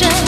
passion